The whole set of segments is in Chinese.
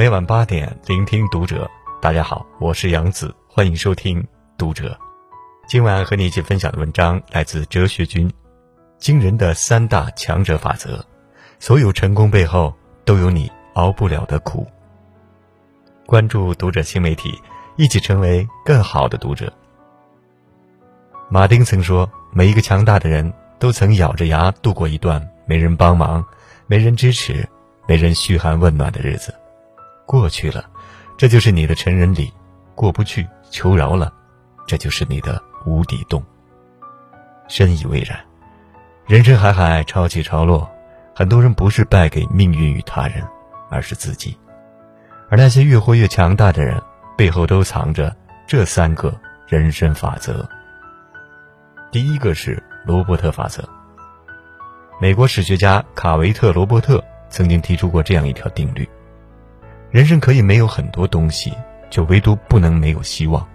每晚八点，聆听读者。大家好，我是杨子，欢迎收听读者。今晚和你一起分享的文章来自哲学君，惊人的三大强者法则。所有成功背后都有你熬不了的苦。关注读者新媒体，一起成为更好的读者。马丁曾说：“每一个强大的人都曾咬着牙度过一段没人帮忙、没人支持、没人嘘寒问暖的日子。过去了，这就是你的成人礼；过不去，求饶了，这就是你的无底洞。”深以为然。人生海海，潮起潮落。很多人不是败给命运与他人，而是自己。而那些越活越强大的人，背后都藏着这三个人生法则。第一个是罗伯特法则。美国史学家卡维特·罗伯特曾经提出过这样一条定律：人生可以没有很多东西，就唯独不能没有希望。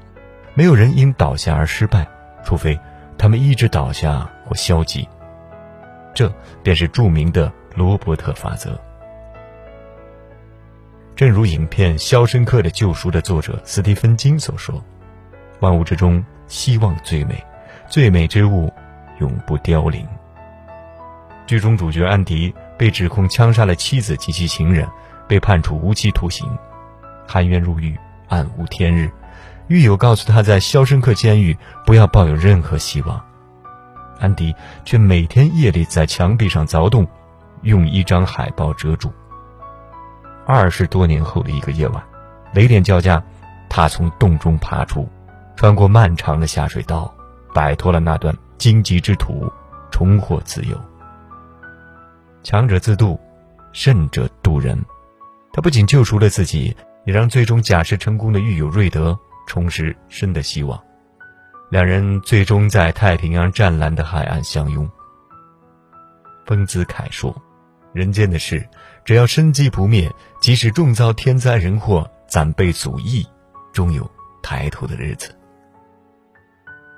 没有人因倒下而失败，除非他们一直倒下或消极。这便是著名的罗伯特法则。正如影片《肖申克的救赎》的作者斯蒂芬金所说：“万物之中，希望最美，最美之物，永不凋零。”剧中主角安迪被指控枪杀了妻子及其情人，被判处无期徒刑，含冤入狱，暗无天日。狱友告诉他在肖申克监狱不要抱有任何希望。安迪却每天夜里在墙壁上凿洞，用一张海报遮住。二十多年后的一个夜晚，雷电交加，他从洞中爬出，穿过漫长的下水道，摆脱了那段荆棘之途，重获自由。强者自渡，胜者渡人。他不仅救赎了自己，也让最终假释成功的狱友瑞德重拾生的希望。两人最终在太平洋湛蓝的海岸相拥。丰子恺说：“人间的事，只要生机不灭，即使重遭天灾人祸，暂被阻役，终有抬头的日子。”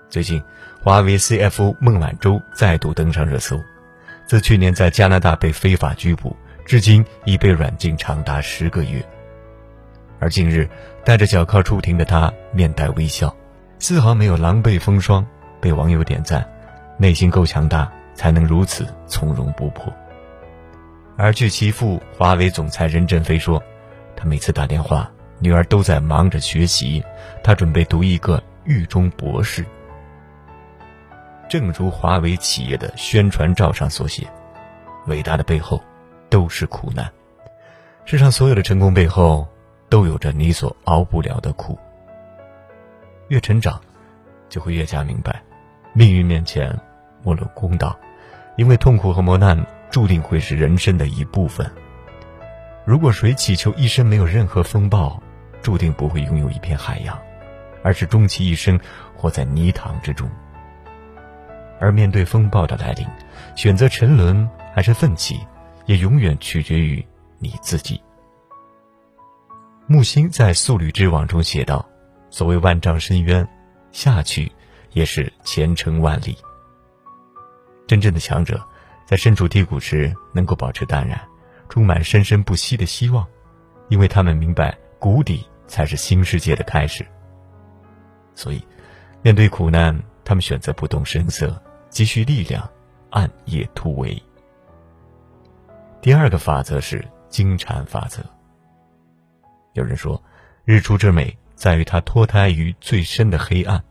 最近，华为 CFO 孟晚舟再度登上热搜。自去年在加拿大被非法拘捕，至今已被软禁长达十个月。而近日，带着脚铐出庭的他，面带微笑。丝毫没有狼狈风霜，被网友点赞，内心够强大，才能如此从容不迫。而据其父华为总裁任正非说，他每次打电话，女儿都在忙着学习，他准备读一个狱中博士。正如华为企业的宣传照上所写，伟大的背后都是苦难，世上所有的成功背后，都有着你所熬不了的苦。越成长，就会越加明白，命运面前莫论公道，因为痛苦和磨难注定会是人生的一部分。如果谁祈求一生没有任何风暴，注定不会拥有一片海洋，而是终其一生活在泥塘之中。而面对风暴的来临，选择沉沦还是奋起，也永远取决于你自己。木心在《素履之网》中写道。所谓万丈深渊，下去也是前程万里。真正的强者，在身处低谷时能够保持淡然，充满生生不息的希望，因为他们明白谷底才是新世界的开始。所以，面对苦难，他们选择不动声色，积蓄力量，暗夜突围。第二个法则是金蝉法则。有人说，日出之美。在于它脱胎于最深的黑暗，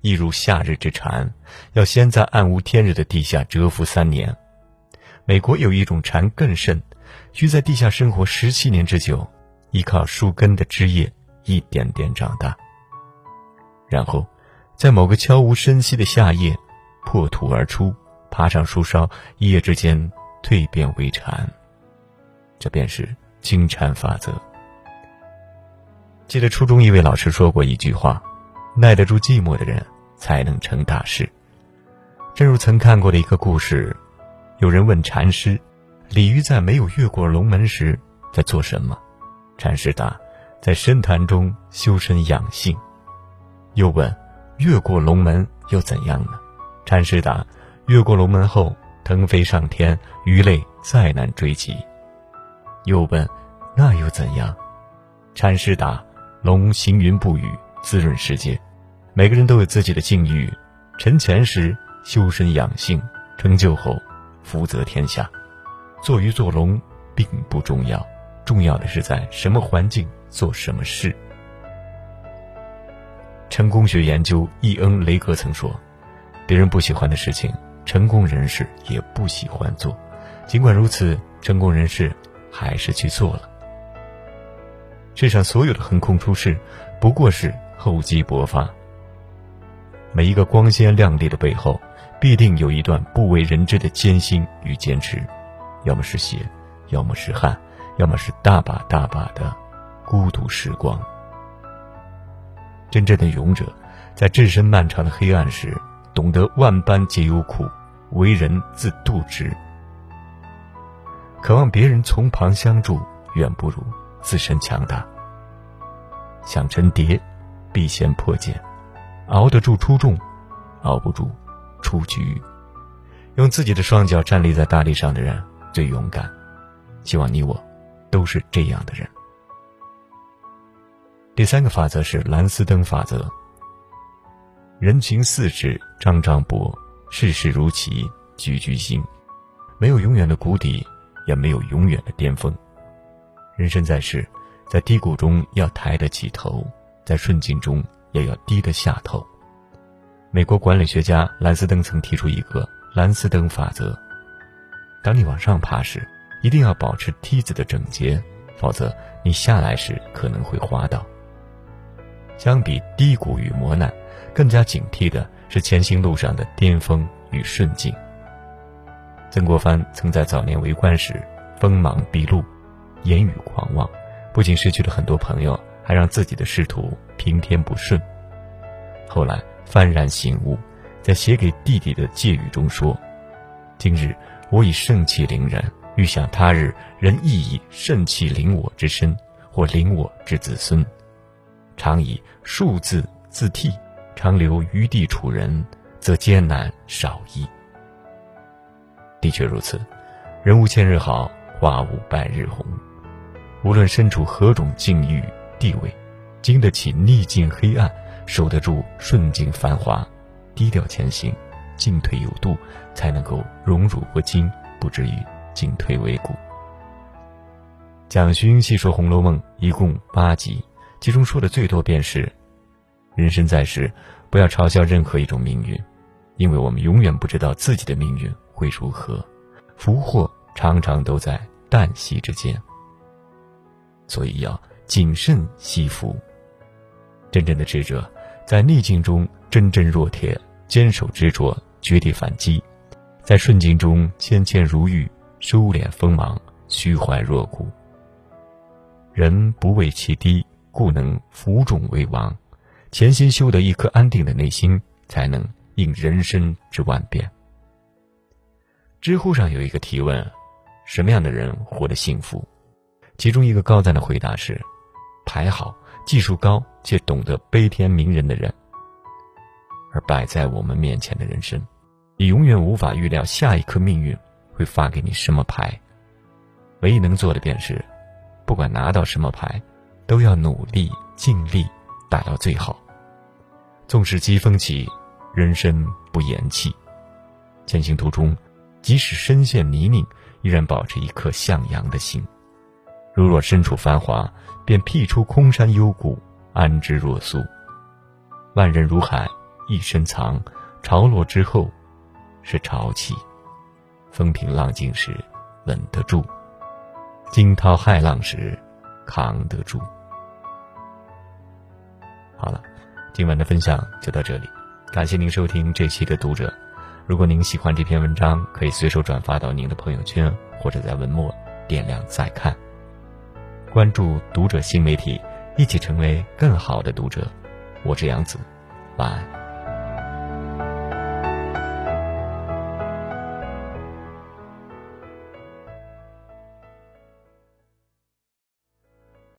一如夏日之蝉，要先在暗无天日的地下蛰伏三年。美国有一种蝉更甚，需在地下生活十七年之久，依靠树根的枝叶一点点长大，然后在某个悄无声息的夏夜破土而出，爬上树梢，一夜之间蜕变为禅。这便是金蝉法则。记得初中一位老师说过一句话：“耐得住寂寞的人，才能成大事。”正如曾看过的一个故事，有人问禅师：“鲤鱼在没有越过龙门时在做什么？”禅师答：“在深潭中修身养性。”又问：“越过龙门又怎样呢？”禅师答：“越过龙门后，腾飞上天，鱼类再难追及。”又问：“那又怎样？禅师答：“龙行云布雨，滋润世界。每个人都有自己的境遇。沉潜时修身养性，成就后福泽天下。做鱼做龙并不重要，重要的是在什么环境做什么事。”成功学研究伊恩·雷格曾说：“别人不喜欢的事情，成功人士也不喜欢做。尽管如此，成功人士还是去做了。”世上所有的横空出世，不过是厚积薄发。每一个光鲜亮丽的背后，必定有一段不为人知的艰辛与坚持，要么是血，要么是汗，要么是大把大把的孤独时光。真正的勇者，在置身漫长的黑暗时，懂得万般皆有苦，为人自度之。渴望别人从旁相助，远不如。自身强大，想成蝶，必先破茧；熬得住出众，熬不住出局。用自己的双脚站立在大地上的人最勇敢。希望你我都是这样的人。第三个法则是蓝斯登法则。人情似纸张张薄，世事如棋局局新。没有永远的谷底，也没有永远的巅峰。人生在世，在低谷中要抬得起头，在顺境中也要低得下头。美国管理学家兰斯登曾提出一个兰斯登法则：当你往上爬时，一定要保持梯子的整洁，否则你下来时可能会滑倒。相比低谷与磨难，更加警惕的是前行路上的巅峰与顺境。曾国藩曾在早年为官时锋芒毕露。言语狂妄，不仅失去了很多朋友，还让自己的仕途平添不顺。后来幡然醒悟，在写给弟弟的借语中说：“今日我以盛气凌人，欲想他日人亦以盛气凌我之身，或凌我之子孙。常以数字自替，长留余地处人，则艰难少矣。”的确如此，人无千日好，花无百日红。无论身处何种境遇地位，经得起逆境黑暗，守得住顺境繁华，低调前行，进退有度，才能够荣辱不惊，不至于进退维谷。蒋勋细说《红楼梦》一共八集，其中说的最多便是：人生在世，不要嘲笑任何一种命运，因为我们永远不知道自己的命运会如何，福祸常常都在旦夕之间。所以要谨慎惜福。真正的智者，在逆境中铮铮若铁，坚守执着，绝地反击；在顺境中谦谦如玉，收敛锋芒，虚怀若谷。人不畏其低，故能服众为王。潜心修得一颗安定的内心，才能应人生之万变。知乎上有一个提问：什么样的人活得幸福？其中一个高赞的回答是：排好、技术高且懂得悲天悯人的人。而摆在我们面前的人生，你永远无法预料下一刻命运会发给你什么牌。唯一能做的便是，不管拿到什么牌，都要努力尽力打到最好。纵使疾风起，人生不言弃。前行途中，即使身陷泥泞，依然保持一颗向阳的心。如若身处繁华，便辟出空山幽谷，安之若素。万人如海，一身藏。潮落之后，是潮起。风平浪静时，稳得住；惊涛骇浪时，扛得住。今晚的分享就到这里，感谢您收听这期的读者。如果您喜欢这篇文章，可以随手转发到您的朋友圈，或者在文末点亮再看。关注读者新媒体，一起成为更好的读者。我是杨子，晚安。